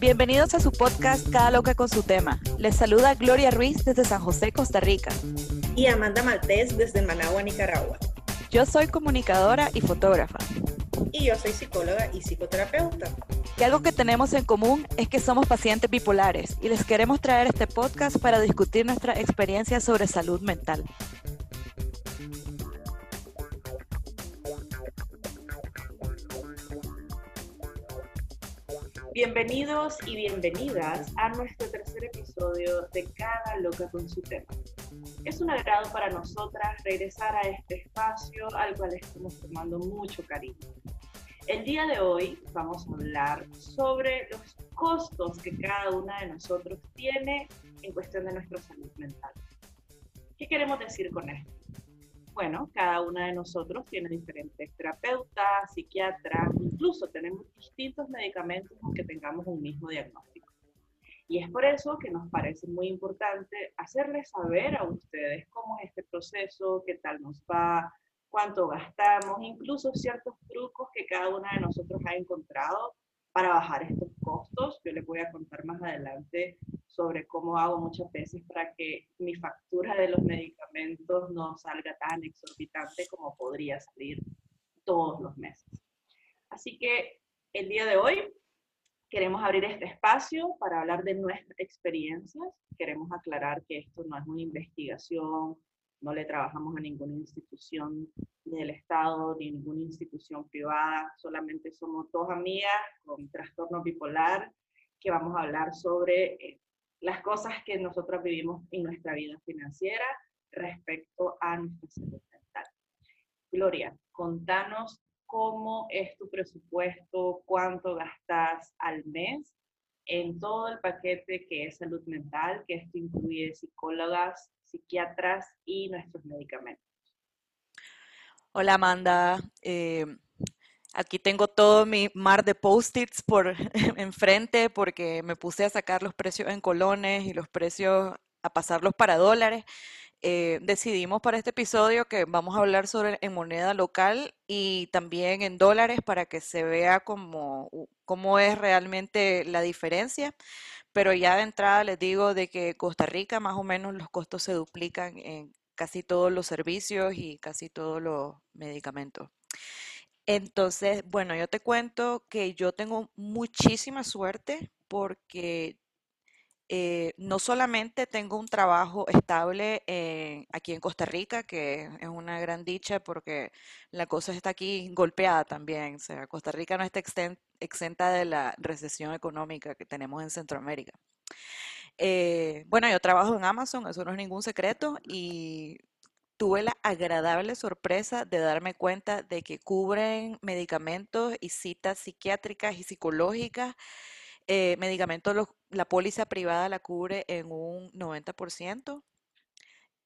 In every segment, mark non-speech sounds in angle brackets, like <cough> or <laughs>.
Bienvenidos a su podcast Cada Loca con su tema. Les saluda Gloria Ruiz desde San José, Costa Rica. Y Amanda Maltés desde Managua, Nicaragua. Yo soy comunicadora y fotógrafa. Y yo soy psicóloga y psicoterapeuta. Y algo que tenemos en común es que somos pacientes bipolares y les queremos traer este podcast para discutir nuestra experiencia sobre salud mental. Bienvenidos y bienvenidas a nuestro tercer episodio de Cada Loca con su tema. Es un agrado para nosotras regresar a este espacio al cual estamos tomando mucho cariño. El día de hoy vamos a hablar sobre los costos que cada una de nosotros tiene en cuestión de nuestra salud mental. ¿Qué queremos decir con esto? Bueno, cada una de nosotros tiene diferentes terapeutas, psiquiatras, incluso tenemos distintos medicamentos aunque tengamos un mismo diagnóstico. Y es por eso que nos parece muy importante hacerles saber a ustedes cómo es este proceso, qué tal nos va, cuánto gastamos, incluso ciertos trucos que cada una de nosotros ha encontrado para bajar estos costos. Yo les voy a contar más adelante sobre cómo hago muchas veces para que mi factura de los medicamentos no salga tan exorbitante como podría salir todos los meses. Así que el día de hoy queremos abrir este espacio para hablar de nuestras experiencias. Queremos aclarar que esto no es una investigación, no le trabajamos a ninguna institución del Estado ni ninguna institución privada, solamente somos dos amigas con trastorno bipolar que vamos a hablar sobre eh, las cosas que nosotros vivimos en nuestra vida financiera respecto a nuestra salud mental. Gloria, contanos cómo es tu presupuesto, cuánto gastas al mes en todo el paquete que es salud mental, que esto incluye psicólogas, psiquiatras y nuestros medicamentos. Hola Amanda, eh, aquí tengo todo mi mar de post-its por <laughs> enfrente porque me puse a sacar los precios en colones y los precios a pasarlos para dólares. Eh, decidimos para este episodio que vamos a hablar sobre en moneda local y también en dólares para que se vea cómo, cómo es realmente la diferencia pero ya de entrada les digo de que Costa Rica más o menos los costos se duplican en casi todos los servicios y casi todos los medicamentos. Entonces, bueno, yo te cuento que yo tengo muchísima suerte porque eh, no solamente tengo un trabajo estable aquí en Costa Rica, que es una gran dicha porque la cosa está aquí golpeada también. O sea, Costa Rica no está exenta de la recesión económica que tenemos en Centroamérica. Eh, bueno, yo trabajo en Amazon, eso no es ningún secreto, y tuve la agradable sorpresa de darme cuenta de que cubren medicamentos y citas psiquiátricas y psicológicas. Eh, medicamentos, la póliza privada la cubre en un 90%.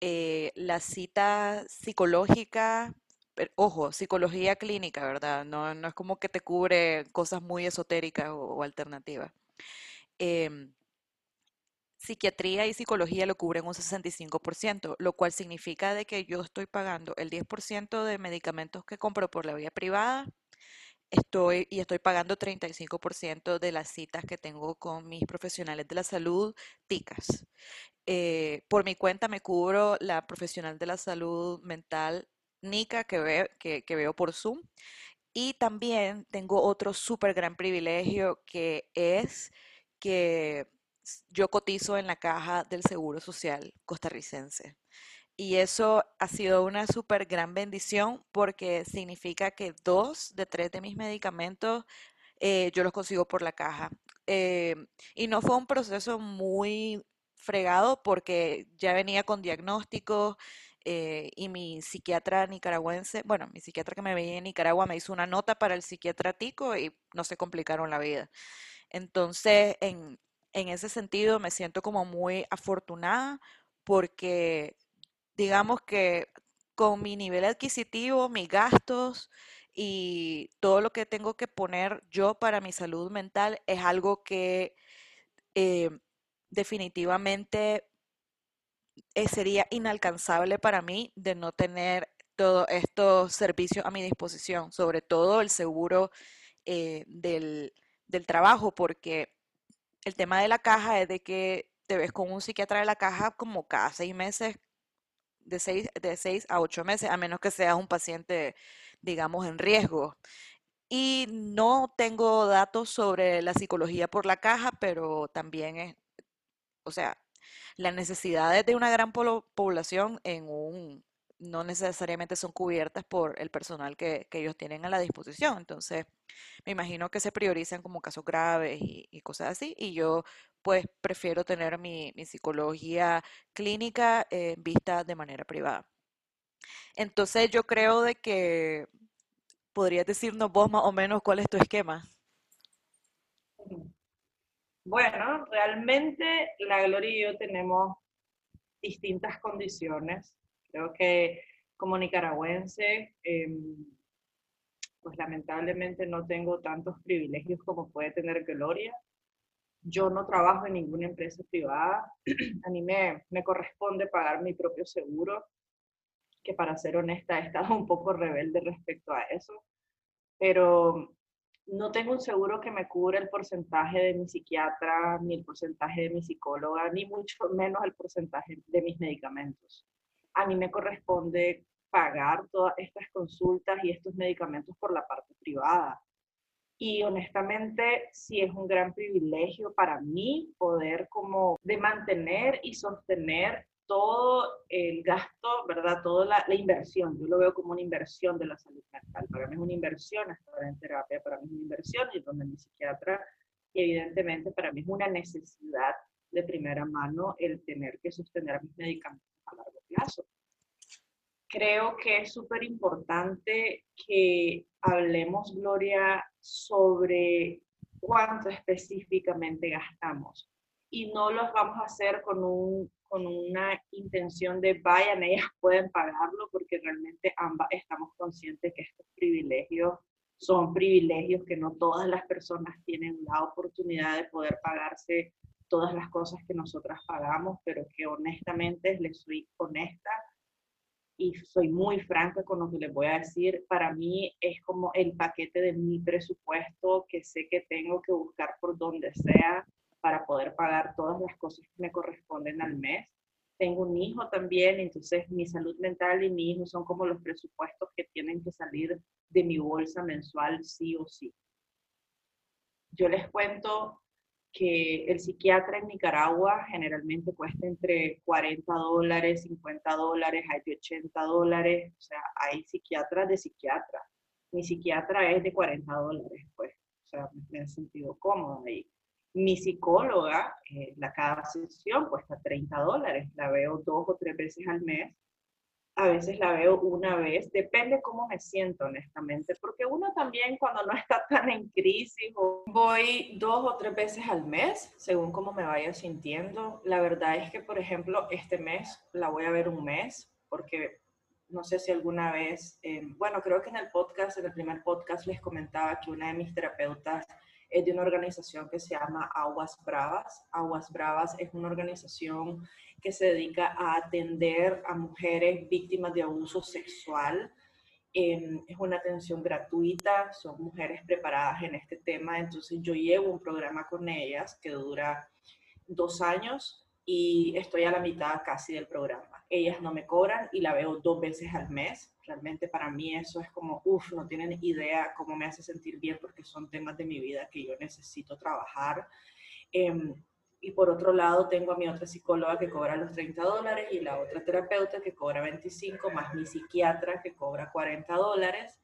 Eh, la cita psicológica ojo, psicología clínica, ¿verdad? No, no, es como que te cubre cosas muy esotéricas o, alternativas. Em, psiquiatría y psicología lo cubren un 65%, lo cual significa de que yo estoy pagando el 10% de medicamentos que compro por la vía privada estoy y estoy pagando 35% de las citas que tengo con mis profesionales de la salud, TICAS. Eh, por mi cuenta me cubro la profesional de la salud mental Nica que, que, veo por Zoom. Y también tengo otro súper gran privilegio que es que yo cotizo en la caja del Seguro Social costarricense. Y eso ha sido una súper gran bendición porque significa que dos de tres de mis medicamentos eh, yo los consigo por la caja. Eh, y no fue un proceso muy fregado porque ya venía con diagnósticos eh, y mi psiquiatra nicaragüense, bueno, mi psiquiatra que me veía en Nicaragua me hizo una nota para el psiquiatra tico y no se complicaron la vida. Entonces, en, en ese sentido, me siento como muy afortunada porque, digamos que con mi nivel adquisitivo, mis gastos y todo lo que tengo que poner yo para mi salud mental es algo que eh, definitivamente eh, sería inalcanzable para mí de no tener todos estos servicios a mi disposición, sobre todo el seguro eh, del, del trabajo, porque el tema de la caja es de que te ves con un psiquiatra de la caja como cada seis meses, de seis, de seis a ocho meses, a menos que seas un paciente, digamos, en riesgo. Y no tengo datos sobre la psicología por la caja, pero también es, o sea, las necesidades de una gran población en un, no necesariamente son cubiertas por el personal que, que ellos tienen a la disposición. Entonces, me imagino que se priorizan como casos graves y, cosas así. Y yo, pues, prefiero tener mi, psicología clínica eh, vista de manera privada. Entonces, yo creo de que podrías decirnos vos más o menos cuál es tu esquema. Bueno, realmente la Gloria y yo tenemos distintas condiciones. Creo que como nicaragüense, em, pues lamentablemente no tengo tantos privilegios como puede tener Gloria. Yo no trabajo en ninguna empresa privada. <clears throat> A mí me, corresponde pagar mi propio seguro, que para ser honesta he estado <laughs> un poco rebelde respecto a eso. Pero no tengo un seguro que me cubra el porcentaje de mi psiquiatra, ni el porcentaje de mi psicóloga, ni mucho menos el porcentaje de mis medicamentos. A mí me corresponde pagar todas estas consultas y estos medicamentos por la parte privada. Y honestamente, sí es un gran privilegio para mí poder como de mantener y sostener todo el gasto, ¿verdad? Toda la, inversión. Yo lo veo como una inversión de la salud mental. Para mí es una inversión estar en terapia, para mí es una inversión y donde mi psiquiatra, evidentemente para mí es una necesidad de primera mano el tener que sostener mis medicamentos a largo plazo. Creo que es súper importante que hablemos, Gloria, sobre cuánto específicamente gastamos. Y no los vamos a hacer con un con una intención de vayan, ellas <laughs> pueden pagarlo, porque realmente ambas estamos conscientes que estos privilegios son privilegios que no todas las personas tienen la oportunidad de poder pagarse todas las cosas que nosotras pagamos, pero que honestamente les soy honesta y soy muy franca con lo que les voy a decir. Para mí es como el paquete de mi presupuesto que sé que tengo que buscar por donde sea para poder pagar todas las cosas que me corresponden al mes. Tengo un hijo también, entonces mi salud mental y mi hijo son como los presupuestos que tienen que salir de mi bolsa mensual sí o sí. Yo les cuento que el psiquiatra en Nicaragua generalmente cuesta entre 40 dólares, 50 dólares, hay de 80 dólares, o sea, hay psiquiatras de psiquiatra. Mi psiquiatra es de 40 dólares, pues, o sea, me he sentido cómodo ahí. Mi psicóloga, eh, la cada sesión cuesta 30 dólares, la veo dos o tres veces al mes, a veces la veo una vez, depende cómo me siento honestamente, porque uno también cuando no está tan en crisis, voy dos o tres veces al mes, según cómo me vaya sintiendo. La verdad es que, por ejemplo, este mes la voy a ver un mes, porque no sé si alguna vez, eh, bueno, creo que en el podcast, en el primer podcast les comentaba que una de mis terapeutas es de una organización que se llama Aguas Bravas. Aguas Bravas es una organización que se dedica a atender a mujeres víctimas de abuso sexual. Em, es una atención gratuita, son mujeres preparadas en este tema, entonces yo llevo un programa con ellas que dura dos años y estoy a la mitad casi del programa. Ellas no me cobran y la veo dos veces al mes. Realmente para mí eso es como, uff, no tienen idea cómo me hace sentir bien porque son temas de mi vida que yo necesito trabajar. Em, y por otro lado tengo a mi otra psicóloga que cobra los 30 dólares y la otra terapeuta que cobra 25, más mi psiquiatra que cobra 40 dólares.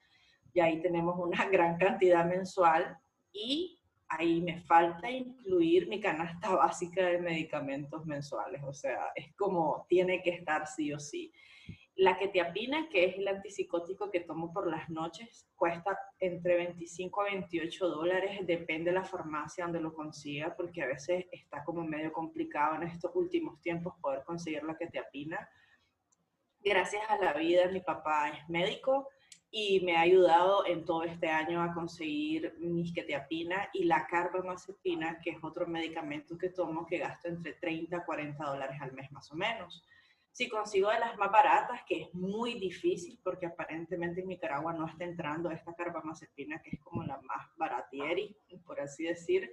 Y ahí tenemos una <laughs> gran cantidad mensual y ahí me falta incluir mi canasta <laughs> básica de medicamentos mensuales, o sea, es como tiene que estar sí o sí. La que te apina, que es el antipsicótico que tomo por las noches, cuesta entre 25 a 28 dólares, depende de la farmacia donde lo consiga, porque a veces está como medio complicado en estos últimos tiempos poder conseguir la que te apina. Gracias a la vida, mi papá es médico, y me ha ayudado en todo este año a conseguir mi quetiapina y la carbamazepina, que es otro medicamento que tomo que gasto entre 30 a 40 dólares al mes más o menos. Si consigo de las más baratas, que es muy difícil porque aparentemente en Nicaragua no está entrando esta carbamazepina, que es como la más baratieri, por así decir,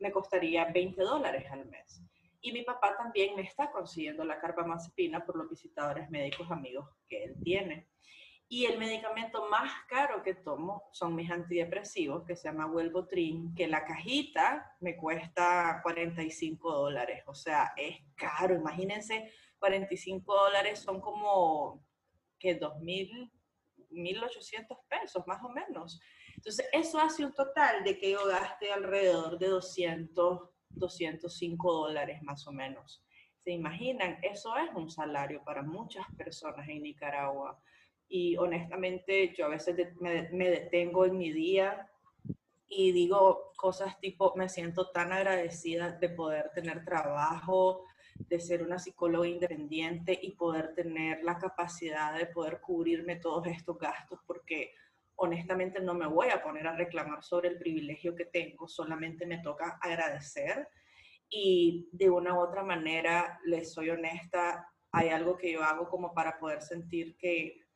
me costaría 20 dólares al mes. Y mi papá también me está consiguiendo la carbamazepina por los visitadores médicos amigos que él tiene. Y el medicamento más caro que tomo son mis antidepresivos, que se llama Wellbutrin, que la cajita me cuesta 45 dólares. O sea, es caro. Imagínense, 45 dólares son como que 2.000, 1.800 pesos, más o menos. Entonces, eso hace un total de que yo gaste alrededor de 200, 205 dólares más o menos. ¿Se imaginan? Eso es un salario para muchas personas en Nicaragua y honestamente yo a veces me, me, detengo en mi día y digo cosas tipo, me siento tan agradecida de poder tener trabajo, de ser una psicóloga independiente y poder tener la capacidad de poder cubrirme todos estos gastos porque honestamente no me voy a poner a reclamar sobre el privilegio que tengo, solamente me toca agradecer y de una u otra manera, les soy honesta, hay algo que yo hago como para poder sentir que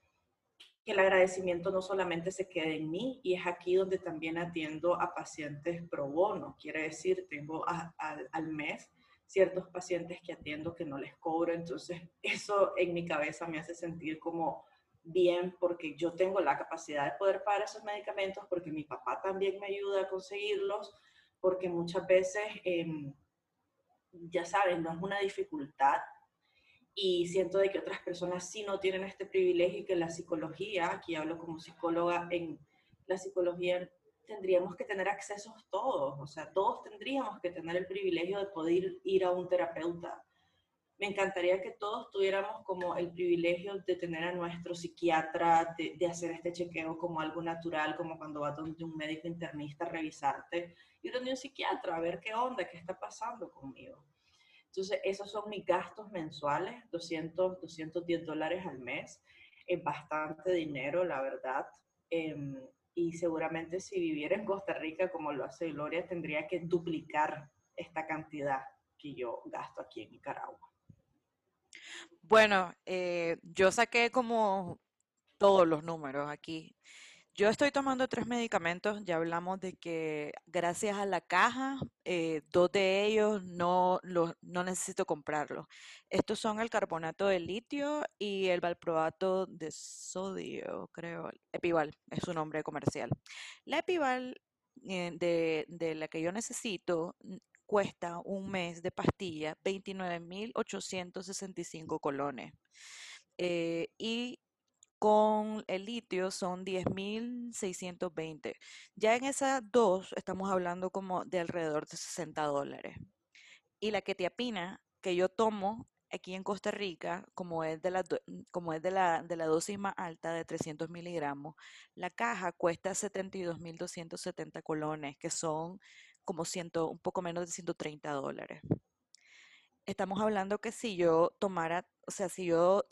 que el agradecimiento no solamente se quede en mí y es aquí donde también atiendo a pacientes pro bono. Quiere decir, tengo al mes ciertos pacientes que atiendo que no les cobro. Entonces, eso en mi cabeza me hace sentir como bien porque yo tengo la capacidad de poder pagar esos medicamentos, porque mi papá también me ayuda a conseguirlos, porque muchas veces, em, ya saben, no es una dificultad y siento de que otras personas sí no tienen este privilegio y que la psicología, aquí hablo como psicóloga, en la psicología tendríamos que tener accesos todos, o sea, todos tendríamos que tener el privilegio de poder ir a un terapeuta. Me encantaría que todos tuviéramos como el privilegio de tener a nuestro psiquiatra, de, de hacer este chequeo como algo natural, como cuando vas donde un médico internista a revisarte, y donde un psiquiatra a ver qué onda, qué está pasando conmigo. Entonces, esos son mis gastos mensuales, 200, 210 dólares al mes. Es bastante dinero, la verdad. Em, y seguramente si viviera en Costa Rica como lo hace Gloria, tendría que duplicar esta cantidad que yo gasto aquí en Nicaragua. Bueno, eh, yo saqué como todos los números aquí. Yo estoy tomando tres medicamentos, ya hablamos de que gracias a la caja, eh, dos de ellos no, no necesito comprarlos. Estos son el carbonato de litio y el valproato de sodio, creo. Epival es su nombre comercial. La Epival eh, de, de la que yo necesito cuesta un mes de pastilla 29.865 colones. Eh, y con el litio son 10.620. Ya en esas dos estamos hablando como de alrededor de 60 dólares. Y la ketiapina que yo tomo aquí en Costa Rica, como es de la, como es de la, de la dosis más alta de 300 miligramos, la caja cuesta 72.270 colones, que son como ciento, un poco menos de 130 dólares. Estamos hablando que si yo tomara, o sea, si yo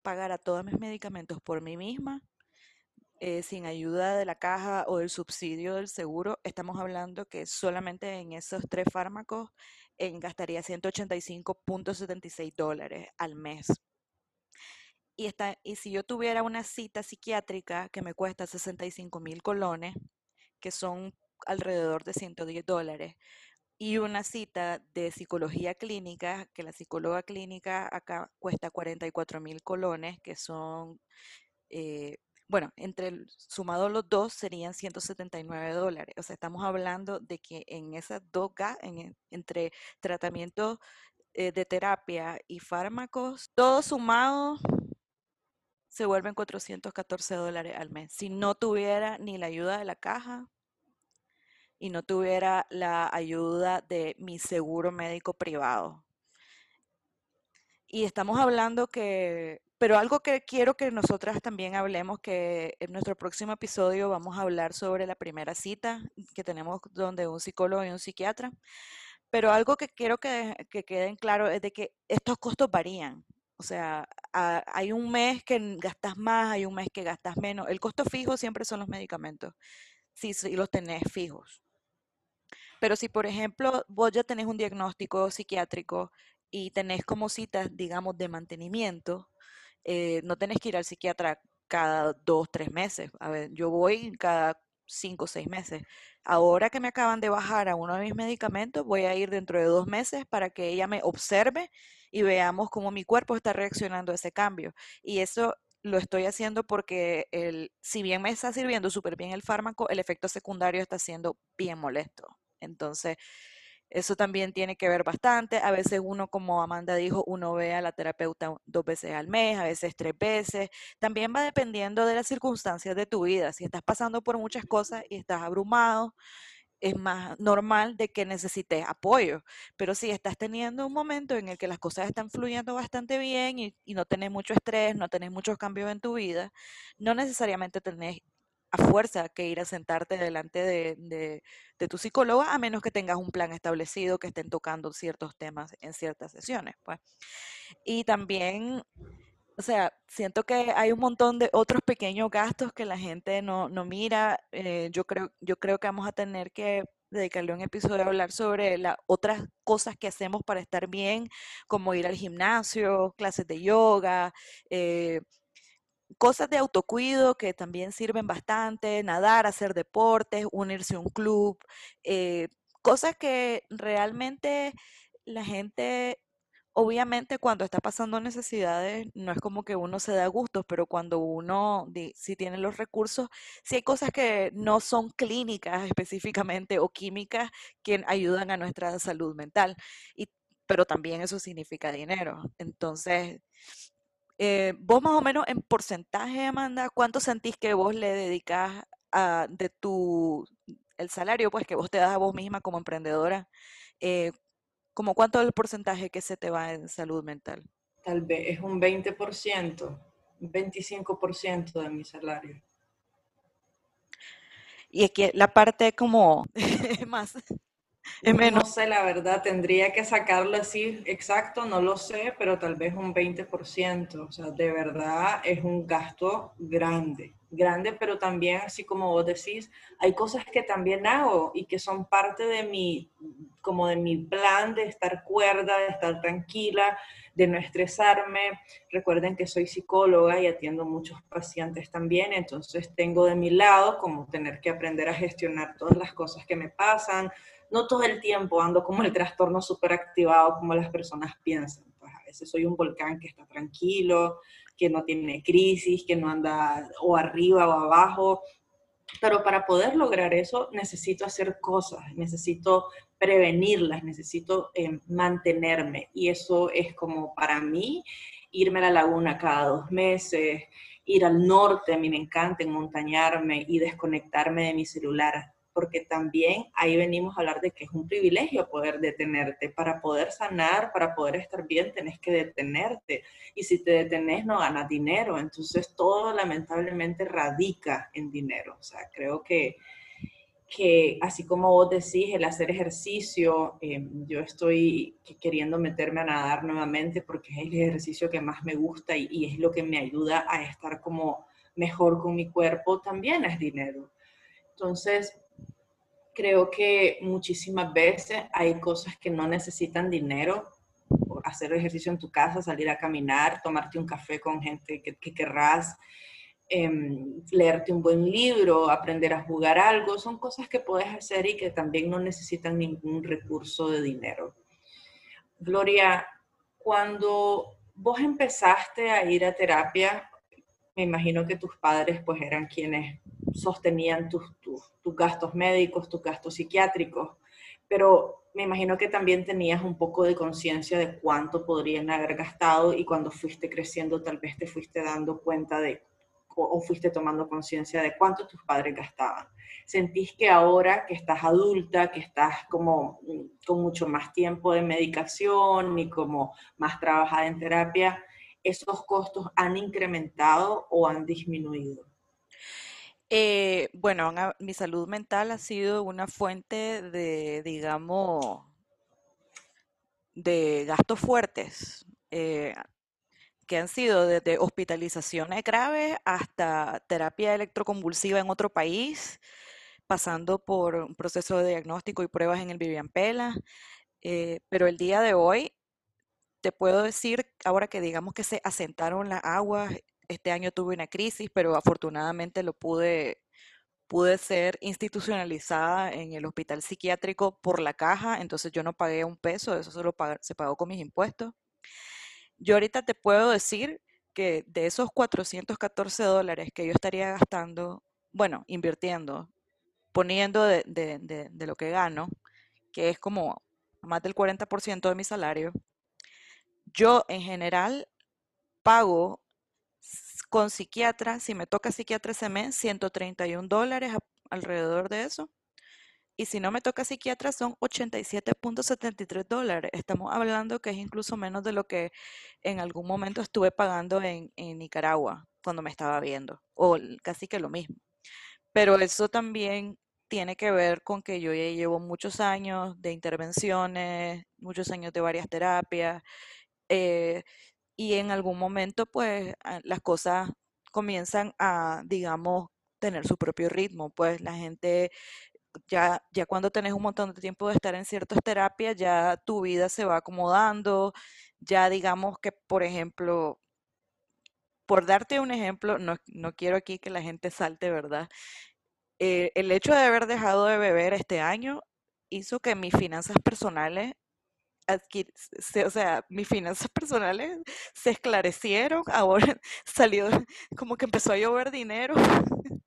pagara todos mis medicamentos por mí misma, eh, sin ayuda de la caja o del subsidio del seguro, estamos hablando que solamente en esos tres fármacos eh, gastaría 185.76 dólares al mes. Y, está, y si yo tuviera una cita psiquiátrica que me cuesta 65 mil colones, que son alrededor de 110 dólares, y una cita de psicología clínica, que la psicóloga clínica acá cuesta 44 mil colones, que son, eh, bueno, entre sumados los dos serían 179 dólares. O sea, estamos hablando de que en esas dos, en, entre tratamientos eh, de terapia y fármacos, todos sumados se vuelven 414 dólares al mes. Si no tuviera ni la ayuda de la caja, y no tuviera la ayuda de mi seguro médico privado. Y estamos hablando que, pero algo que quiero que nosotras también hablemos, que en nuestro próximo episodio vamos a hablar sobre la primera cita que tenemos donde un psicólogo y un psiquiatra. Pero algo que quiero que, que queden claro es de que estos costos varían. O sea, hay un mes que gastas más, hay un mes que gastas menos. El costo fijo siempre son los medicamentos, si, si los tenés fijos. Pero si, por ejemplo, vos ya tenés un diagnóstico psiquiátrico y tenés como citas, digamos, de mantenimiento, eh, no tenés que ir al psiquiatra cada dos, tres meses. A ver, yo voy cada cinco o seis meses. Ahora que me acaban de bajar a uno de mis medicamentos, voy a ir dentro de dos meses para que ella me observe y veamos cómo mi cuerpo está reaccionando a ese cambio. Y eso lo estoy haciendo porque el, si bien me está sirviendo súper bien el fármaco, el efecto secundario está siendo bien molesto. Entonces, eso también tiene que ver bastante. A veces uno, como Amanda dijo, uno ve a la terapeuta dos veces al mes, a veces tres veces. También va dependiendo de las circunstancias de tu vida. Si estás pasando por muchas cosas y estás abrumado, es más normal de que necesites apoyo. Pero si estás teniendo un momento en el que las cosas están fluyendo bastante bien y, no tenés mucho estrés, no tenés muchos cambios en tu vida, no necesariamente tenés a fuerza que ir a sentarte delante de, tu psicóloga, a menos que tengas un plan establecido que estén tocando ciertos temas en ciertas sesiones. Pues. Y también, o sea, siento que hay un montón de otros pequeños gastos que la gente no, mira. Eh, yo, creo, yo creo que vamos a tener que dedicarle un episodio a hablar sobre las otras cosas que hacemos para estar bien, como ir al gimnasio, clases de yoga, eh, cosas de autocuido que también sirven bastante, nadar, hacer deportes, unirse a un club, eh, cosas que realmente la gente, obviamente cuando está pasando necesidades, no es como que uno se da gustos, pero cuando uno si tiene los recursos, si hay cosas que no son clínicas específicamente o químicas que ayudan a nuestra salud mental. Pero también eso significa dinero. Entonces, eh, vos más o menos en porcentaje, Amanda, ¿cuánto sentís que vos le dedicas a, de tu, el salario pues que vos te das a vos misma como emprendedora? Eh, ¿Como cuánto es el porcentaje que se te va en salud mental? Tal vez es un 20%, un 25% de mi salario. Y es que la parte como <laughs> más <laughs> no sé, la verdad, tendría que sacarlo así exacto, no lo sé, pero tal vez un 20%. O sea, de verdad es un gasto grande, grande, pero también, así como vos decís, hay cosas que también hago y que son parte de mi, como de mi plan de estar cuerda, de estar tranquila, de no estresarme. Recuerden que soy psicóloga y atiendo muchos pacientes también, entonces tengo de mi lado como tener que aprender a gestionar todas las cosas que me pasan no todo el tiempo ando como el trastorno súper activado como las personas piensan. Pues a veces soy un volcán que está tranquilo, que no tiene crisis, que no anda o arriba o abajo. Pero para poder lograr eso necesito hacer cosas, necesito prevenirlas, necesito eh, mantenerme. Y eso es como para mí irme a la laguna cada dos meses, ir al norte, a mí me encanta montañarme y desconectarme de mi celular porque también ahí venimos a hablar de que es un privilegio poder detenerte. Para poder sanar, para poder estar bien, tenés que detenerte. Y si te detenés, no ganas dinero. Entonces, todo lamentablemente radica en dinero. O sea, creo que, que así como vos decís, el hacer ejercicio, eh, yo estoy queriendo meterme a nadar nuevamente porque es el ejercicio que más me gusta y, y es lo que me ayuda a estar como mejor con mi cuerpo, también es dinero. Entonces, creo que muchísimas veces hay cosas que no necesitan dinero, hacer ejercicio en tu casa, salir a caminar, tomarte un café con gente que, querrás, em, leerte un buen libro, aprender a jugar algo, son cosas que puedes hacer y que también no necesitan ningún recurso de dinero. Gloria, cuando vos empezaste a ir a terapia, me imagino que tus padres pues eran quienes sostenían tus, tus, gastos médicos, tus gastos psiquiátricos, pero me imagino que también tenías un poco de conciencia de cuánto podrían haber gastado y cuando fuiste creciendo tal vez te fuiste dando cuenta de o fuiste tomando conciencia de cuánto tus padres gastaban. ¿Sentís que ahora que estás adulta, que estás como con mucho más tiempo de medicación y como más trabajada en terapia, esos costos han incrementado o han disminuido? Eh, bueno, mi salud mental ha sido una fuente de, digamos, de gastos fuertes, eh, que han sido desde hospitalizaciones graves hasta terapia electroconvulsiva en otro país, pasando por un proceso de diagnóstico y pruebas en el Vivian Pela. Eh, pero el día de hoy te puedo decir, ahora que digamos que se asentaron las aguas, este año tuve una crisis, pero afortunadamente lo pude, pude ser institucionalizada en el hospital psiquiátrico por la caja, entonces yo no pagué un peso, eso solo se pagó con mis impuestos. Yo ahorita te puedo decir que de esos 414 dólares que yo estaría gastando, bueno, invirtiendo, poniendo de, de lo que gano, que es como más del 40% de mi salario, yo en general pago con psiquiatra, si me toca psiquiatra ese mes, 131 dólares alrededor de eso. Y si no me toca psiquiatra son 87.73 dólares. Estamos hablando que es incluso menos de lo que en algún momento estuve pagando en, Nicaragua cuando me estaba viendo, o casi que lo mismo. Pero eso también tiene que ver con que yo llevo muchos años de intervenciones, muchos años de varias terapias, eh, y en algún momento pues las cosas comienzan a, digamos, tener su propio ritmo, pues la gente ya, ya cuando tenés un montón de tiempo de estar en ciertas terapias, ya tu vida se va acomodando, ya digamos que, por ejemplo, por darte un ejemplo, no, no quiero aquí que la gente salte, ¿verdad? Eh, el hecho de haber dejado de beber este año hizo que mis finanzas personales o sea, mis finanzas <laughs> personales se esclarecieron, ahora <laughs> salió como que empezó a llover dinero <laughs>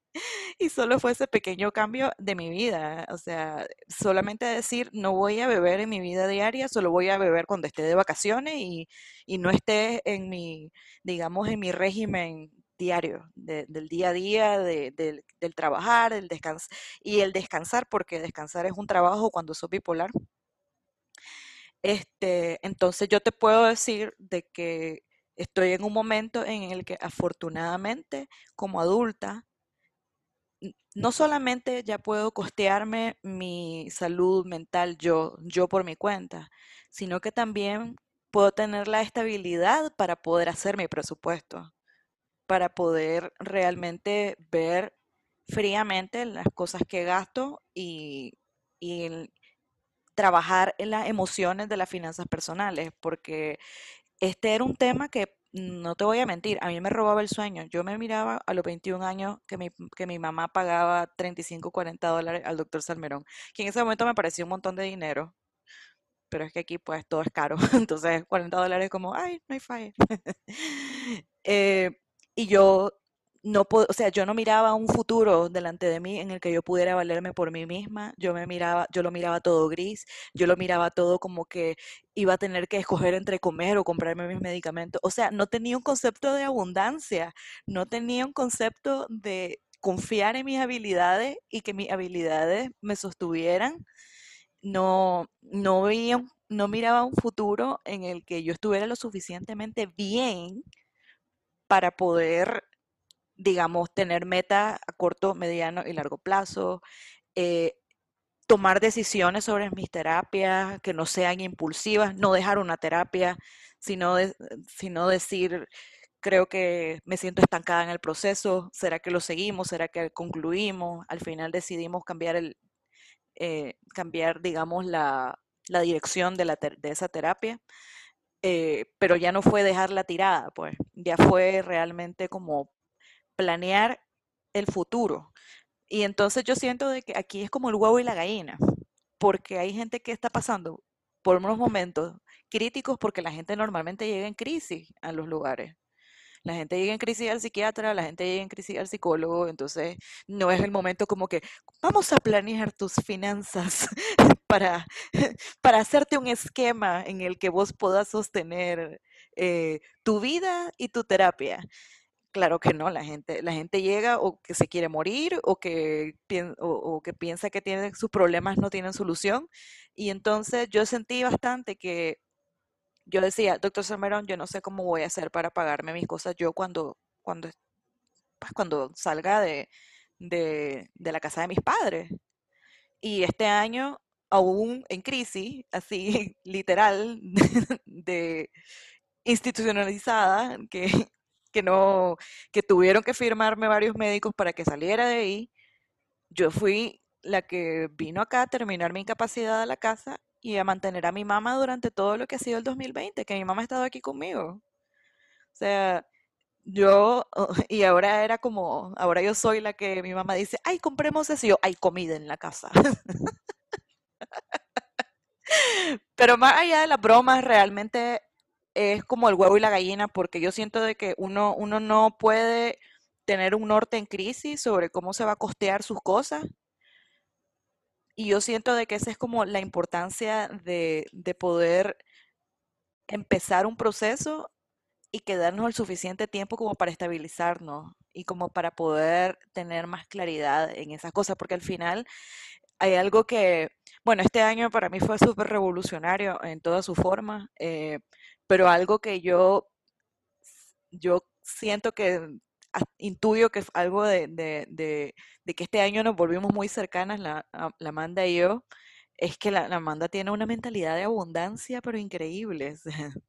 y solo fue ese pequeño cambio de mi vida, o sea, solamente decir no voy a beber en mi vida diaria, solo voy a beber cuando esté de vacaciones y, no esté en mi, digamos, en mi régimen diario, del día a día, del trabajar, el descansar, y el descansar, porque descansar es un trabajo cuando soy bipolar. Este, entonces yo te puedo decir de que estoy en un momento en el que afortunadamente como adulta no solamente ya puedo costearme mi salud mental yo, yo por mi cuenta, sino que también puedo tener la estabilidad para poder hacer mi presupuesto, para poder realmente ver fríamente las cosas que gasto y, y, trabajar en las emociones de las finanzas personales, porque este era un tema que, no te voy a mentir, a mí me robaba el sueño. Yo me miraba a los 21 años que mi, que mi mamá pagaba 35, 40 dólares al doctor Salmerón, que en ese momento me parecía un montón de dinero, pero es que aquí pues todo es caro, <laughs> entonces 40 dólares como, ay, no hay falla. <laughs> Eh, y yo no o sea, yo no miraba un futuro delante de mí en el que yo pudiera valerme por mí misma. Yo me miraba, yo lo miraba todo gris, yo lo miraba todo como que iba a tener que escoger entre comer o comprarme mis medicamentos. O sea, no tenía un concepto de abundancia, no tenía un concepto de confiar en mis habilidades y que mis habilidades me sostuvieran. No, no veía, no miraba un futuro en el que yo estuviera lo suficientemente bien para poder digamos, tener metas a corto, mediano y largo plazo, eh, tomar decisiones sobre mis terapias que no sean impulsivas, no dejar una terapia, sino, sino decir, creo que me siento estancada en el proceso, ¿será que lo seguimos? ¿Será que concluimos? Al final decidimos cambiar, el, eh, cambiar digamos, la, la dirección de, la de esa terapia. Eh, pero ya no fue dejarla tirada, pues ya fue realmente como planear el futuro. Y entonces yo siento de que aquí es como el huevo y la gallina, porque hay gente que está pasando por unos momentos críticos porque la gente normalmente llega en crisis a los lugares. La gente llega en crisis al psiquiatra, la gente llega en crisis al psicólogo, entonces no es el momento como que vamos a planear tus finanzas <laughs> para, para hacerte un esquema en el que vos puedas sostener eh, tu vida y tu terapia. Claro que no, la gente, la gente llega o que se quiere morir o que, o, que piensa que tiene, sus problemas no tienen solución. Y entonces yo sentí bastante que yo decía, doctor Salmerón, yo no sé cómo voy a hacer para pagarme mis cosas yo cuando, cuando, pues, cuando salga de, de, de la casa de mis padres. Y este año, aún en crisis, así <laughs> literal, <laughs> de institucionalizada, que que no, que tuvieron que firmarme varios médicos para que saliera de ahí. Yo fui la que vino acá a terminar mi incapacidad a la casa y a mantener a mi mamá durante todo lo que ha sido el 2020, que mi mamá ha estado aquí conmigo. O sea, yo, <laughs> y ahora era como, ahora yo soy la que mi mamá dice, ay, compremos eso, y hay comida en la casa. <laughs> Pero más allá de las bromas, realmente es como el huevo y la gallina, porque yo siento de que uno, uno no puede tener un norte en crisis sobre cómo se va a costear sus cosas. Y yo siento de que esa es como la importancia de, de poder empezar un proceso y quedarnos el suficiente tiempo como para estabilizarnos y como para poder tener más claridad en esas cosas, porque al final hay algo que, bueno, este año para mí fue súper revolucionario en toda su forma, eh, pero algo que yo, yo siento que intuyo que es algo de, de, que este año nos volvimos muy cercanas, la, la Amanda y yo, es que la, la, Amanda tiene una mentalidad de abundancia, pero increíble. <laughs>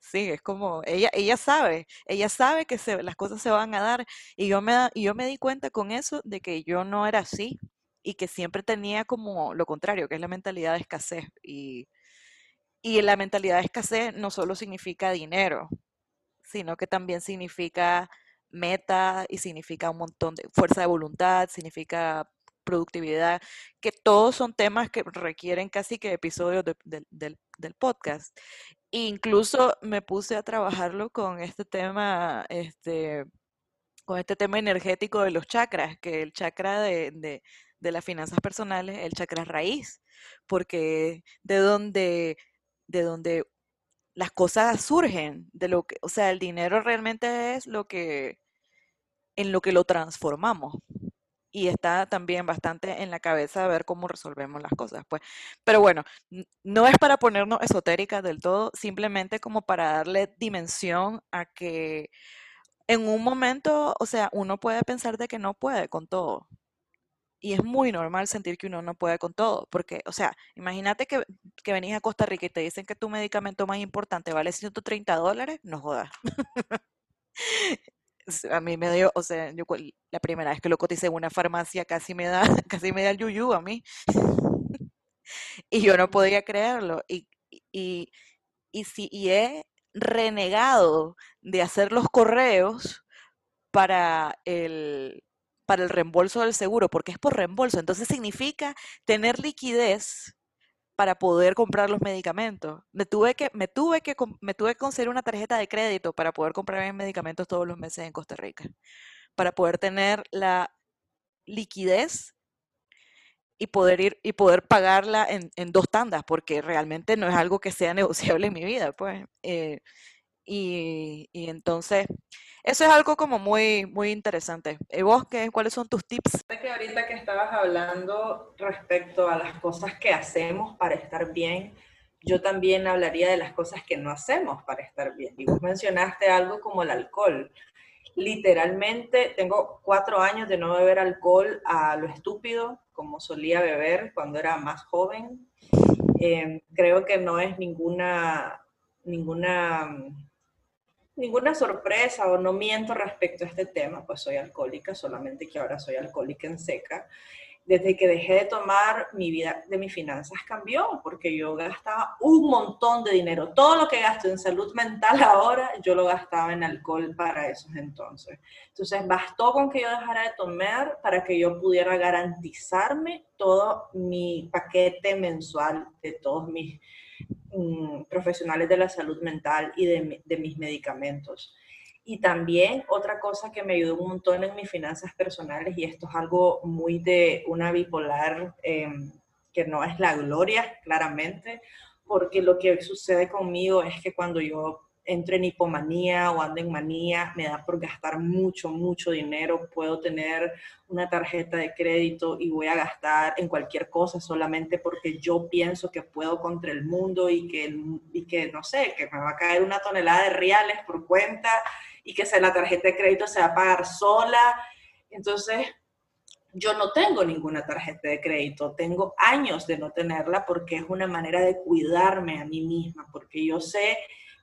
Sí, es como, ella, ella sabe, ella sabe que se, las cosas se van a dar y yo, me, y yo me di cuenta con eso de que yo no era así y que siempre tenía como lo contrario, que es la mentalidad de escasez. Y, y la mentalidad de escasez no solo significa dinero, sino que también significa meta y significa un montón de fuerza de voluntad, significa productividad, que todos son temas que requieren casi que episodios del, del podcast. Incluso me puse a trabajarlo con este tema, este, con este tema energético de los chakras, que el chakra de, de, de las finanzas personales, el chakra raíz, porque de donde, de donde las cosas surgen, de lo que, o sea, el dinero realmente es lo que, en lo que lo transformamos y está también bastante en la cabeza ver cómo resolvemos las cosas, pues. Pero bueno, no es para ponernos esotéricas del todo, simplemente como para darle dimensión a que en un momento, o sea, uno puede pensar de que no puede con todo. Y es muy normal sentir que uno no puede con todo, porque, o sea, imagínate que, que venís a Costa Rica y te dicen que tu medicamento más importante vale 130 dólares, no jodas. <laughs> a mí me dio, o sea, la primera vez que lo coticé en una farmacia casi me da, <laughs> casi me da el yuyu a mí. <laughs> y yo no podía creerlo. Y, y, y, si, y he renegado de hacer los correos para el, para el reembolso del seguro, porque es por reembolso. Entonces significa tener liquidez para poder comprar los medicamentos. Me tuve que, me tuve que, me tuve que conseguir una tarjeta de crédito para poder comprar mis medicamentos todos los meses en Costa Rica, para poder tener la liquidez y poder ir y poder pagarla en, en dos tandas, porque realmente no es algo que sea <laughs> negociable en mi vida, pues. Eh, y, y, entonces, eso es algo como muy, muy interesante. ¿Y vos qué, cuáles son tus tips? Que ahorita que estabas hablando respecto a las cosas que hacemos para estar bien, yo también hablaría de las cosas que no hacemos para estar bien. Y vos mencionaste algo como el alcohol. Literalmente tengo cuatro años de no beber alcohol a lo estúpido, como solía beber cuando era más joven. Eh, creo que no es ninguna, ninguna ninguna sorpresa o no miento respecto a este tema, pues soy alcohólica, solamente que ahora soy alcohólica en seca. Desde que dejé de tomar, mi vida de mis finanzas cambió, porque yo gastaba un montón de dinero. Todo lo que gasto en salud mental ahora, yo lo gastaba en alcohol para esos entonces. Entonces, bastó con que yo dejara de tomar para que yo pudiera garantizarme todo mi paquete mensual de todos mis Mm, profesionales de la salud mental y de, mis medicamentos. Y también otra cosa que me ayudó un montón en mis finanzas personales, y esto es algo muy de una bipolar em, que no es la gloria, claramente, porque lo que sucede conmigo es que cuando yo entro en hipomanía o ando en manía, me da por gastar mucho, mucho dinero. Puedo tener una tarjeta de crédito y voy a gastar en cualquier cosa solamente porque yo pienso que puedo contra el mundo y que, y que no sé, que me va a caer una tonelada de reales por cuenta y que la tarjeta de crédito se va a pagar sola. Entonces, yo no tengo ninguna tarjeta de crédito, tengo años de no tenerla porque es una manera de cuidarme a mí misma, porque yo sé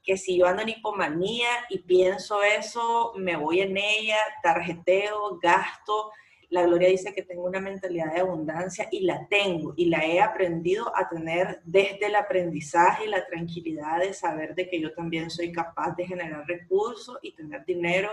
que si yo ando en hipomanía y pienso eso, me voy en ella, tarjeteo, gasto. la Gloria dice que tengo una mentalidad de abundancia y la tengo y la he aprendido a tener desde el aprendizaje y la tranquilidad de saber de que yo también soy capaz de generar recursos y tener dinero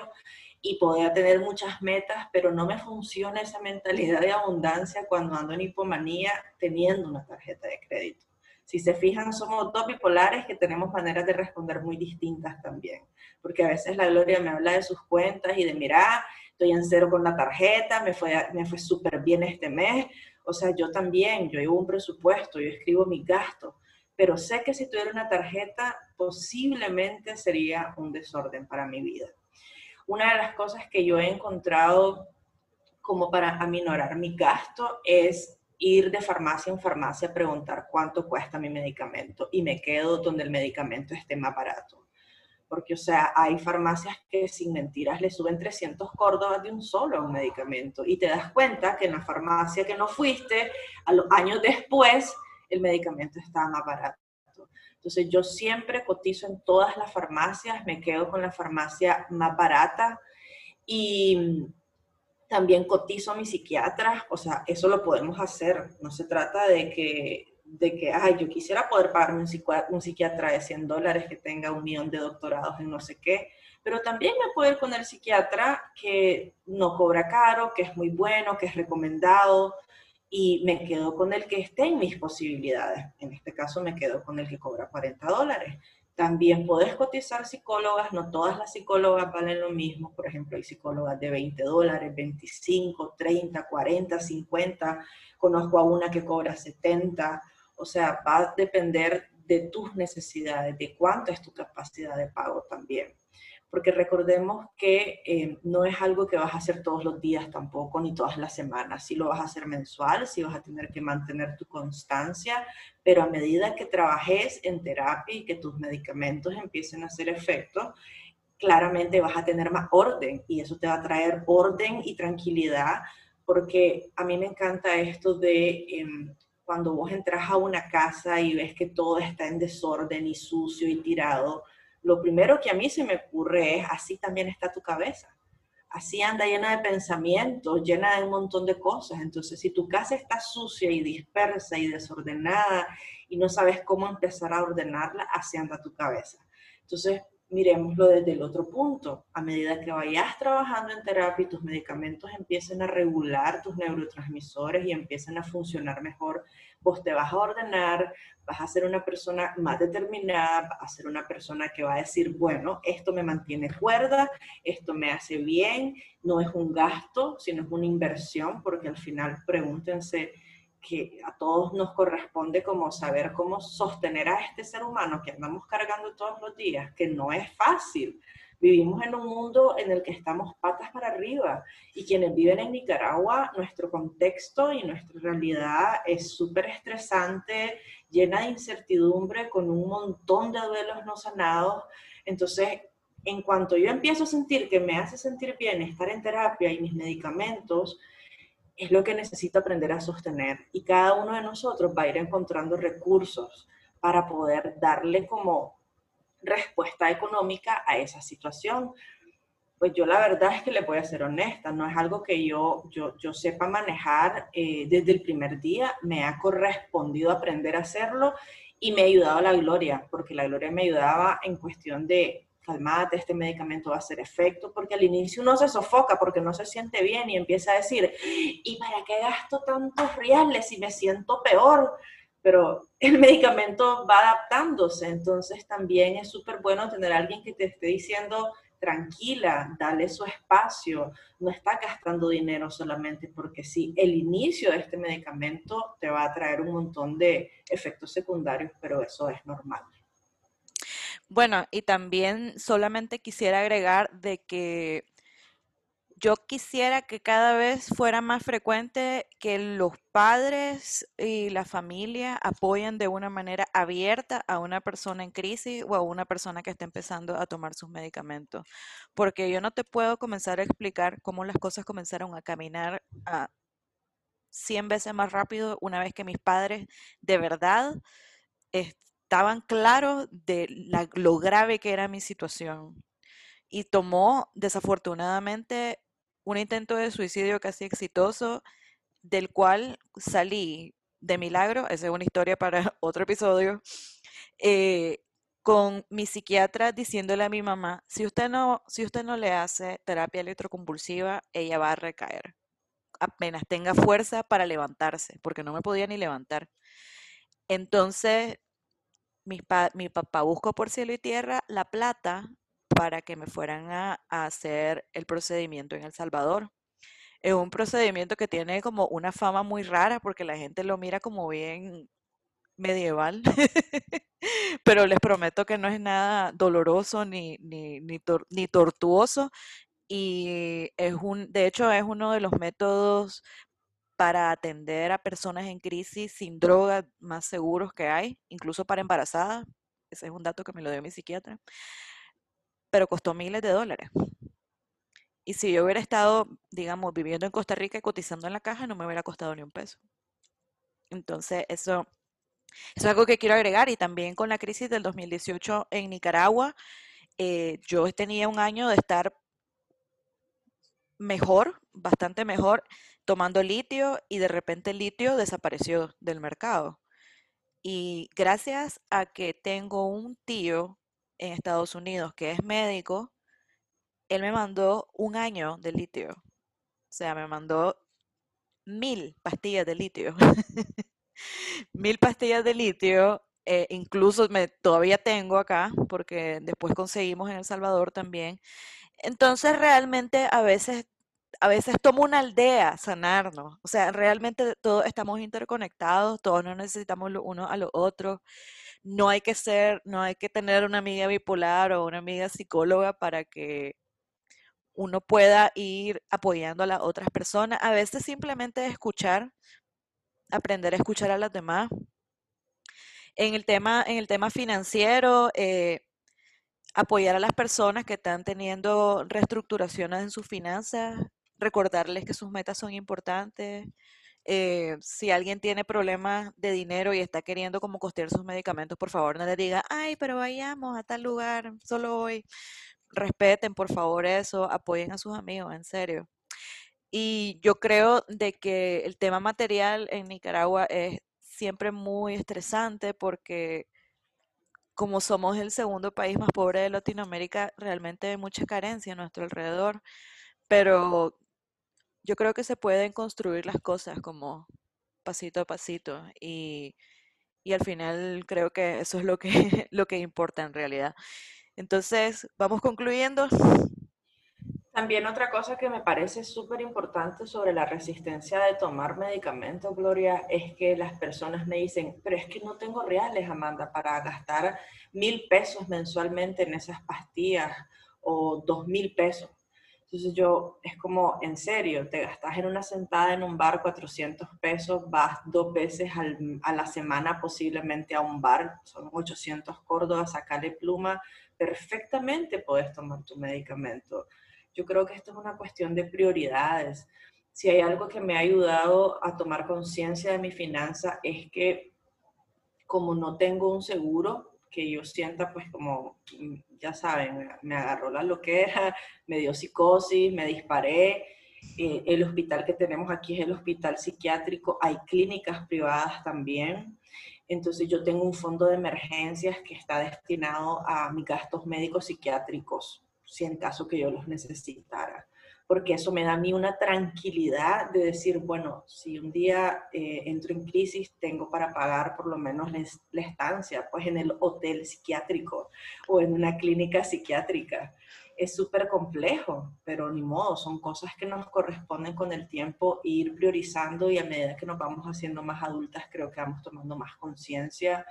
y poder tener muchas metas, pero no me funciona esa mentalidad de abundancia cuando ando en hipomanía teniendo una tarjeta de crédito. Si se fijan, somos dos bipolares que tenemos maneras de responder muy distintas también, porque a veces la Gloria me habla de sus cuentas y de, mira, estoy en cero con la tarjeta, me fue, me fue súper bien este mes. O sea, yo también, yo llevo un presupuesto, yo escribo mis gastos, pero sé que si tuviera una tarjeta, posiblemente sería un desorden para mi vida. Una de las cosas que yo he encontrado como para aminorar mi gasto es ir de farmacia en farmacia a preguntar cuánto cuesta mi medicamento y me quedo donde el medicamento esté más barato. Porque, o sea, hay farmacias que sin mentiras le suben 300 córdobas de un solo a un medicamento. Y te das cuenta que en la farmacia que no fuiste, a los años después, el medicamento estaba más barato. Entonces, yo siempre cotizo en todas las farmacias, me quedo con la farmacia más barata. Y también cotizo a mi psiquiatra, o sea, eso lo podemos hacer, no se trata de que de que, ay, yo quisiera poder pagarme un, psiquiatra de 100 dólares que tenga un millón de doctorados en no sé qué, pero también me puedo ir con el psiquiatra que no cobra caro, que es muy bueno, que es recomendado, y me quedo con el que esté en mis posibilidades. En este caso me quedo con el que cobra 40 dólares. También puedes cotizar psicólogas, no todas las psicólogas valen lo mismo. Por ejemplo, hay psicólogas de 20 dólares, 25, 30, 40, 50. Conozco a una que cobra 70. O sea, va a depender de tus necesidades, de cuánta es tu capacidad de pago también. Porque recordemos que eh, no es algo que vas a hacer todos los días tampoco, ni todas las semanas. Sí lo vas a hacer mensual, sí vas a tener que mantener tu constancia, pero a medida que trabajes en terapia y que tus medicamentos empiecen a hacer efecto, claramente vas a tener más orden y eso te va a traer orden y tranquilidad porque a mí me encanta esto de em, cuando vos entras a una casa y ves que todo está en desorden y sucio y tirado, lo primero que a mí se me ocurre es, así también está tu cabeza. Así anda llena de pensamientos, llena de un montón de cosas. Entonces, si tu casa está sucia y dispersa y desordenada y no sabes cómo empezar a ordenarla, así anda tu cabeza. Entonces, miremoslo desde el otro punto. A medida que vayas trabajando en terapia y tus medicamentos empiecen a regular tus neurotransmisores y empiecen a funcionar mejor, vos te vas a ordenar, vas a ser una persona más determinada, vas a ser una persona que va a decir, bueno, esto me mantiene cuerda, esto me hace bien, no es un gasto, sino es una inversión, porque al final pregúntense, que a todos nos corresponde como saber cómo sostener a este ser humano que andamos cargando todos los días, que no es fácil. Vivimos en un mundo en el que estamos patas para arriba y quienes viven en Nicaragua, nuestro contexto y nuestra realidad es súper estresante, llena de incertidumbre, con un montón de duelos no sanados. Entonces, en cuanto yo empiezo a sentir que me hace sentir bien estar en terapia y mis medicamentos, es lo que necesito aprender a sostener. Y cada uno de nosotros va a ir encontrando recursos para poder darle como respuesta económica a esa situación. Pues yo la verdad es que le voy a ser honesta, no es algo que yo, yo, yo sepa manejar eh, desde el primer día, me ha correspondido aprender a hacerlo y me ha ayudado la gloria, porque la gloria me ayudaba en cuestión de calmate, este medicamento va a hacer efecto, porque al inicio uno se sofoca porque no se siente bien y empieza a decir, ¿y para qué gasto tantos reales si me siento peor? Pero el <laughs> medicamento va adaptándose, entonces también es súper bueno tener alguien que te esté diciendo, tranquila, dale su espacio, no está gastando dinero solamente porque sí, el inicio de este medicamento te va a traer un montón de efectos secundarios, pero eso es normal. Bueno, y también solamente quisiera agregar de que yo quisiera que cada vez fuera más frecuente que los padres y la familia apoyen de una manera abierta a una persona en crisis o a una persona que está empezando a tomar sus medicamentos. Porque yo no te puedo comenzar a explicar cómo las cosas comenzaron a caminar a 100 veces más rápido una vez que mis padres de verdad estaban claros de lo grave que era mi situación. Y tomó, desafortunadamente, un intento de suicidio casi exitoso, del cual salí de milagro, esa es una historia para <laughs> otro episodio, eh, con mi psiquiatra diciéndole a mi mamá, si usted no, si usted no le hace terapia electroconvulsiva, ella va a recaer. Apenas tenga fuerza para levantarse, porque no me podía ni levantar. Entonces, mi, papá buscó por cielo y tierra la plata para que me fueran a, a hacer el procedimiento en El Salvador. Es un procedimiento que tiene como una fama muy rara porque la gente lo mira como bien medieval, <laughs> pero les prometo que no es nada doloroso ni, ni, ni, tortuoso y es un, de hecho es uno de los métodos para atender a personas en crisis sin droga más seguros que hay, incluso para embarazadas. Ese es un dato que me lo dio mi psiquiatra. Pero costó miles de dólares. Y si yo hubiera estado, digamos, viviendo en Costa Rica y cotizando en la caja, no me hubiera costado ni un peso. Entonces, eso eso es algo que quiero agregar y también con la crisis del 2018 en Nicaragua, eh, yo tenía un año de estar mejor, bastante mejor, tomando litio y de repente el litio desapareció del mercado. Y gracias a que tengo un tío en Estados Unidos que es médico, él me mandó un año de litio. O sea, me mandó mil pastillas de litio. <laughs> mil pastillas de litio, eh, incluso me, todavía tengo acá, porque después conseguimos en El Salvador también. Entonces realmente a veces, a veces toma una aldea sanarnos. O sea, realmente todos estamos interconectados, todos nos necesitamos lo uno a lo otro. No hay que ser, no hay que tener una amiga bipolar o una amiga psicóloga para que uno pueda ir apoyando a las otras personas. A veces simplemente escuchar aprender a escuchar a las demás. En el tema, en el tema financiero, eh, apoyar a las personas que están teniendo reestructuraciones en sus finanzas, recordarles que sus metas son importantes. Eh, si alguien tiene problemas de dinero y está queriendo como costear sus medicamentos, por favor no le diga, ay, pero vayamos a tal lugar, solo hoy. Respeten, por favor, eso, apoyen a sus amigos, en serio. Y yo creo de que el tema material en Nicaragua es siempre muy estresante porque como somos el segundo país más pobre de Latinoamérica, realmente hay mucha carencia a nuestro alrededor, pero yo creo que se pueden construir las cosas como pasito a pasito y, y al final creo que eso es lo que, <laughs> lo que importa en realidad. Entonces, vamos concluyendo. También otra cosa que me parece súper importante sobre la resistencia de tomar medicamentos, Gloria, es que las personas me dicen, pero es que no tengo reales, Amanda, para gastar mil pesos mensualmente en esas pastillas o dos mil pesos. Entonces yo, es como, en serio, te gastas en una sentada en un bar 400 pesos, vas dos veces a la semana posiblemente a un bar, son 800 córdobas, sacarle pluma, perfectamente puedes tomar tu medicamento yo creo que esto es una cuestión de prioridades. Si hay algo que me ha ayudado a tomar conciencia de mi finanza es que como no tengo un seguro, que yo sienta pues como, ya saben, me agarró la loquera, <laughs> me dio psicosis, me disparé. Eh, el hospital que tenemos aquí es el hospital psiquiátrico, hay clínicas privadas también. Entonces yo tengo un fondo de emergencias que está destinado a mis gastos médicos psiquiátricos si en caso que yo los necesitara. Porque eso me da a mí una tranquilidad de decir, bueno, si un día eh, entro en crisis, tengo para pagar por lo menos la estancia, pues en el hotel psiquiátrico o en una clínica psiquiátrica. Es súper complejo, pero ni modo, son cosas que nos corresponden con el tiempo ir priorizando y a medida que nos vamos haciendo más adultas, creo que vamos tomando más conciencia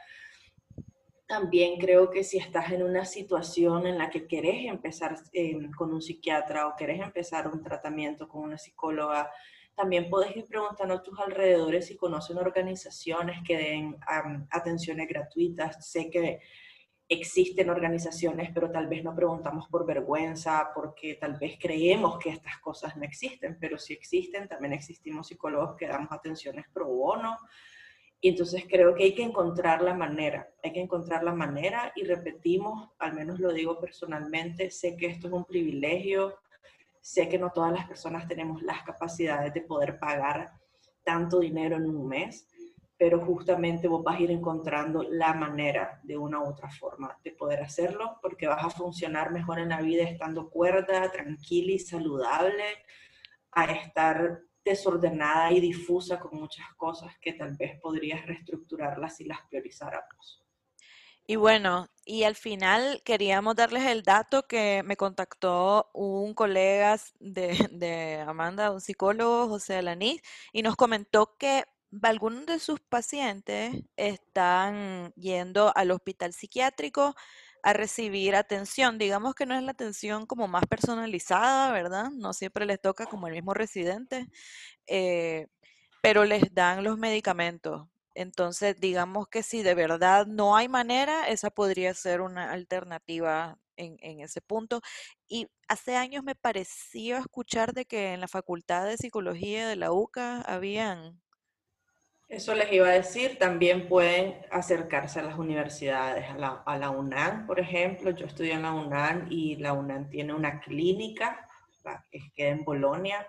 también creo que si estás en una situación en la que querés empezar em, con un psiquiatra o querés empezar un tratamiento con una psicóloga, también puedes ir preguntando a tus alrededores si conocen organizaciones que den atenciones gratuitas. Sé que existen organizaciones, pero tal vez no preguntamos por vergüenza, porque tal vez creemos que estas cosas no existen, pero si existen, también existimos psicólogos que damos atenciones pro bono y entonces creo que hay que encontrar la manera, hay que encontrar la manera y repetimos, al menos lo digo personalmente, sé que esto es un privilegio, Sé que no todas las personas tenemos las capacidades de poder pagar tanto dinero en un mes, pero justamente vos vas a ir encontrando la manera de una u otra forma de poder hacerlo, porque vas a funcionar mejor en la vida estando cuerda, tranquila y saludable, a estar desordenada y difusa con muchas cosas que tal vez podrías reestructurarlas si las priorizáramos. Y bueno, y al final queríamos darles el dato que me contactó un colega de, de Amanda, un psicólogo, José Alaniz, y nos comentó que algunos de sus pacientes están yendo al hospital psiquiátrico a recibir atención. Digamos que no es la atención como más personalizada, ¿verdad? No siempre les toca como el mismo residente, eh, pero les dan los medicamentos. Entonces, digamos que si de verdad no hay manera, esa podría ser una alternativa en, en, ese punto. Y hace años me pareció escuchar de que en la Facultad de Psicología de la UCA habían eso les iba a decir, también pueden acercarse a las universidades, a la, a la, UNAM, por ejemplo. Yo estudié en la UNAM y la UNAM tiene una clínica que queda en Bolonia,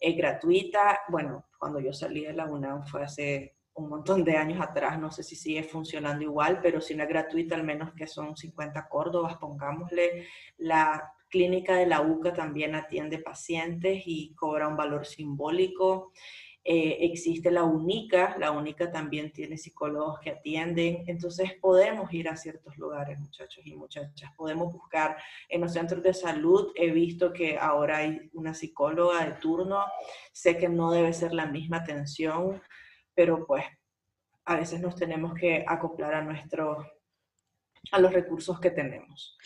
es gratuita. Bueno, cuando yo salí de la UNAM fue hace un montón de años atrás, no sé si sigue funcionando igual, pero si no es gratuita, al menos que son 50 córdobas, pongámosle. La clínica de la UCA también atiende pacientes y cobra un valor simbólico. Eh, existe la única, la única también tiene psicólogos que atienden, entonces podemos ir a ciertos lugares, muchachos y muchachas, podemos buscar en los centros de salud, he visto que ahora hay una psicóloga de turno, sé que no debe ser la misma atención, pero pues a veces nos tenemos que acoplar a nuestro, a los recursos que tenemos.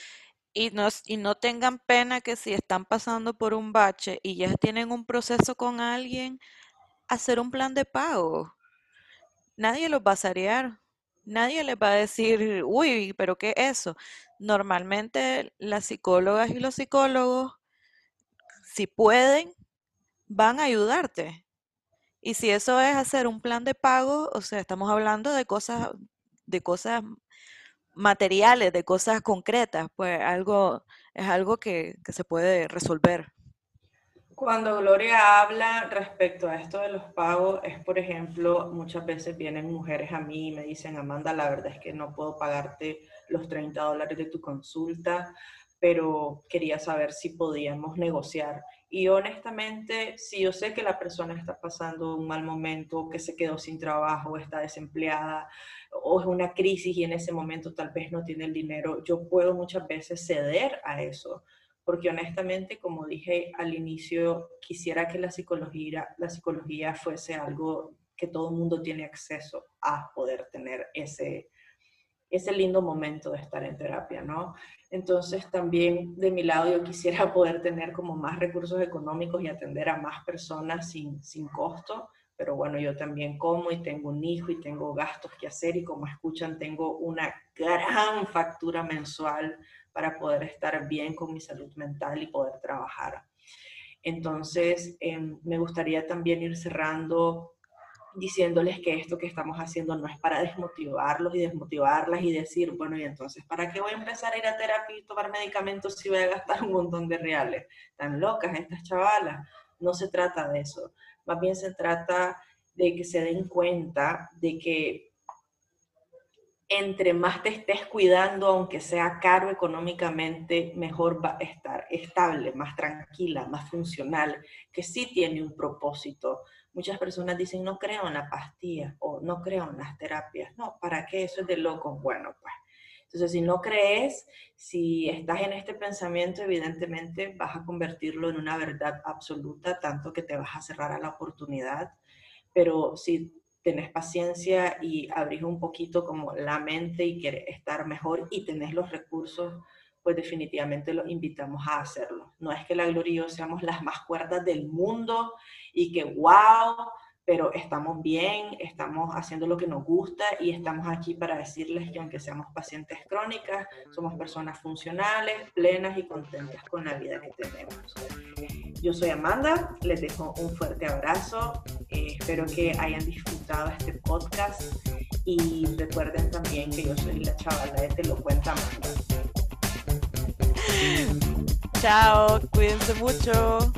Y no, y no tengan pena que si están pasando por un bache y ya tienen un proceso con alguien, hacer un plan de pago. Nadie los va a sarear. Nadie les va a decir, uy, pero ¿qué es eso? Normalmente las psicólogas y los psicólogos, si pueden, van a ayudarte. Y si eso es hacer un plan de pago, o sea, estamos hablando de cosas, de cosas materiales, de cosas concretas, pues algo, es algo que, que se puede resolver. Cuando Gloria habla respecto a esto de los pagos, es por ejemplo, muchas veces vienen mujeres a mí y me dicen, Amanda, la verdad es que no puedo pagarte los 30 dólares de tu consulta, pero quería saber si podíamos negociar. Y honestamente, si yo sé que la persona está pasando un mal momento, que se quedó sin trabajo, está desempleada, o es una crisis y en ese momento tal vez no tiene el dinero, yo puedo muchas veces ceder a eso porque honestamente, como dije al inicio, quisiera que la psicología, la psicología fuese algo que todo el mundo tiene acceso a poder tener ese, ese lindo momento de estar en terapia, ¿no? Entonces también de mi lado yo quisiera <laughs> poder tener como más recursos económicos y atender a más personas sin, sin costo, pero bueno, yo también como y tengo un hijo y tengo gastos que hacer y como escuchan tengo una gran factura mensual para poder estar bien con mi salud mental y poder trabajar. Entonces, em, me gustaría también ir cerrando diciéndoles que esto que estamos haciendo no es para desmotivarlos y desmotivarlas y decir, bueno, y entonces, ¿para qué voy a empezar a ir a terapia y tomar medicamentos si voy a gastar un montón de reales? Tan locas estas chavalas. No se trata de eso. Más bien se trata de que se den cuenta de que entre más te estés cuidando, aunque sea caro económicamente, mejor va a estar estable, más tranquila, más funcional, que sí tiene un propósito. Muchas personas dicen, no creo en la pastilla o no creo en las terapias. No, ¿para qué? Eso es de loco. Bueno, pues. Entonces, si no crees, si estás en este pensamiento, evidentemente vas a convertirlo en una verdad absoluta, tanto que te vas a cerrar a la oportunidad. Pero si tenés paciencia y abrís un poquito como la mente y querés estar mejor y tenés los recursos, pues definitivamente los invitamos a hacerlo. No es que la Gloria seamos las más cuerdas del mundo y que wow, pero estamos bien, estamos haciendo lo que nos gusta y estamos aquí para decirles que aunque seamos pacientes crónicas, somos personas funcionales, plenas y contentas con la vida que tenemos. Yo soy Amanda, les dejo un fuerte abrazo, eh, espero que hayan disfrutado este podcast y recuerden también que yo soy la chavala de Te lo cuenta Amanda. Chao, cuídense mucho.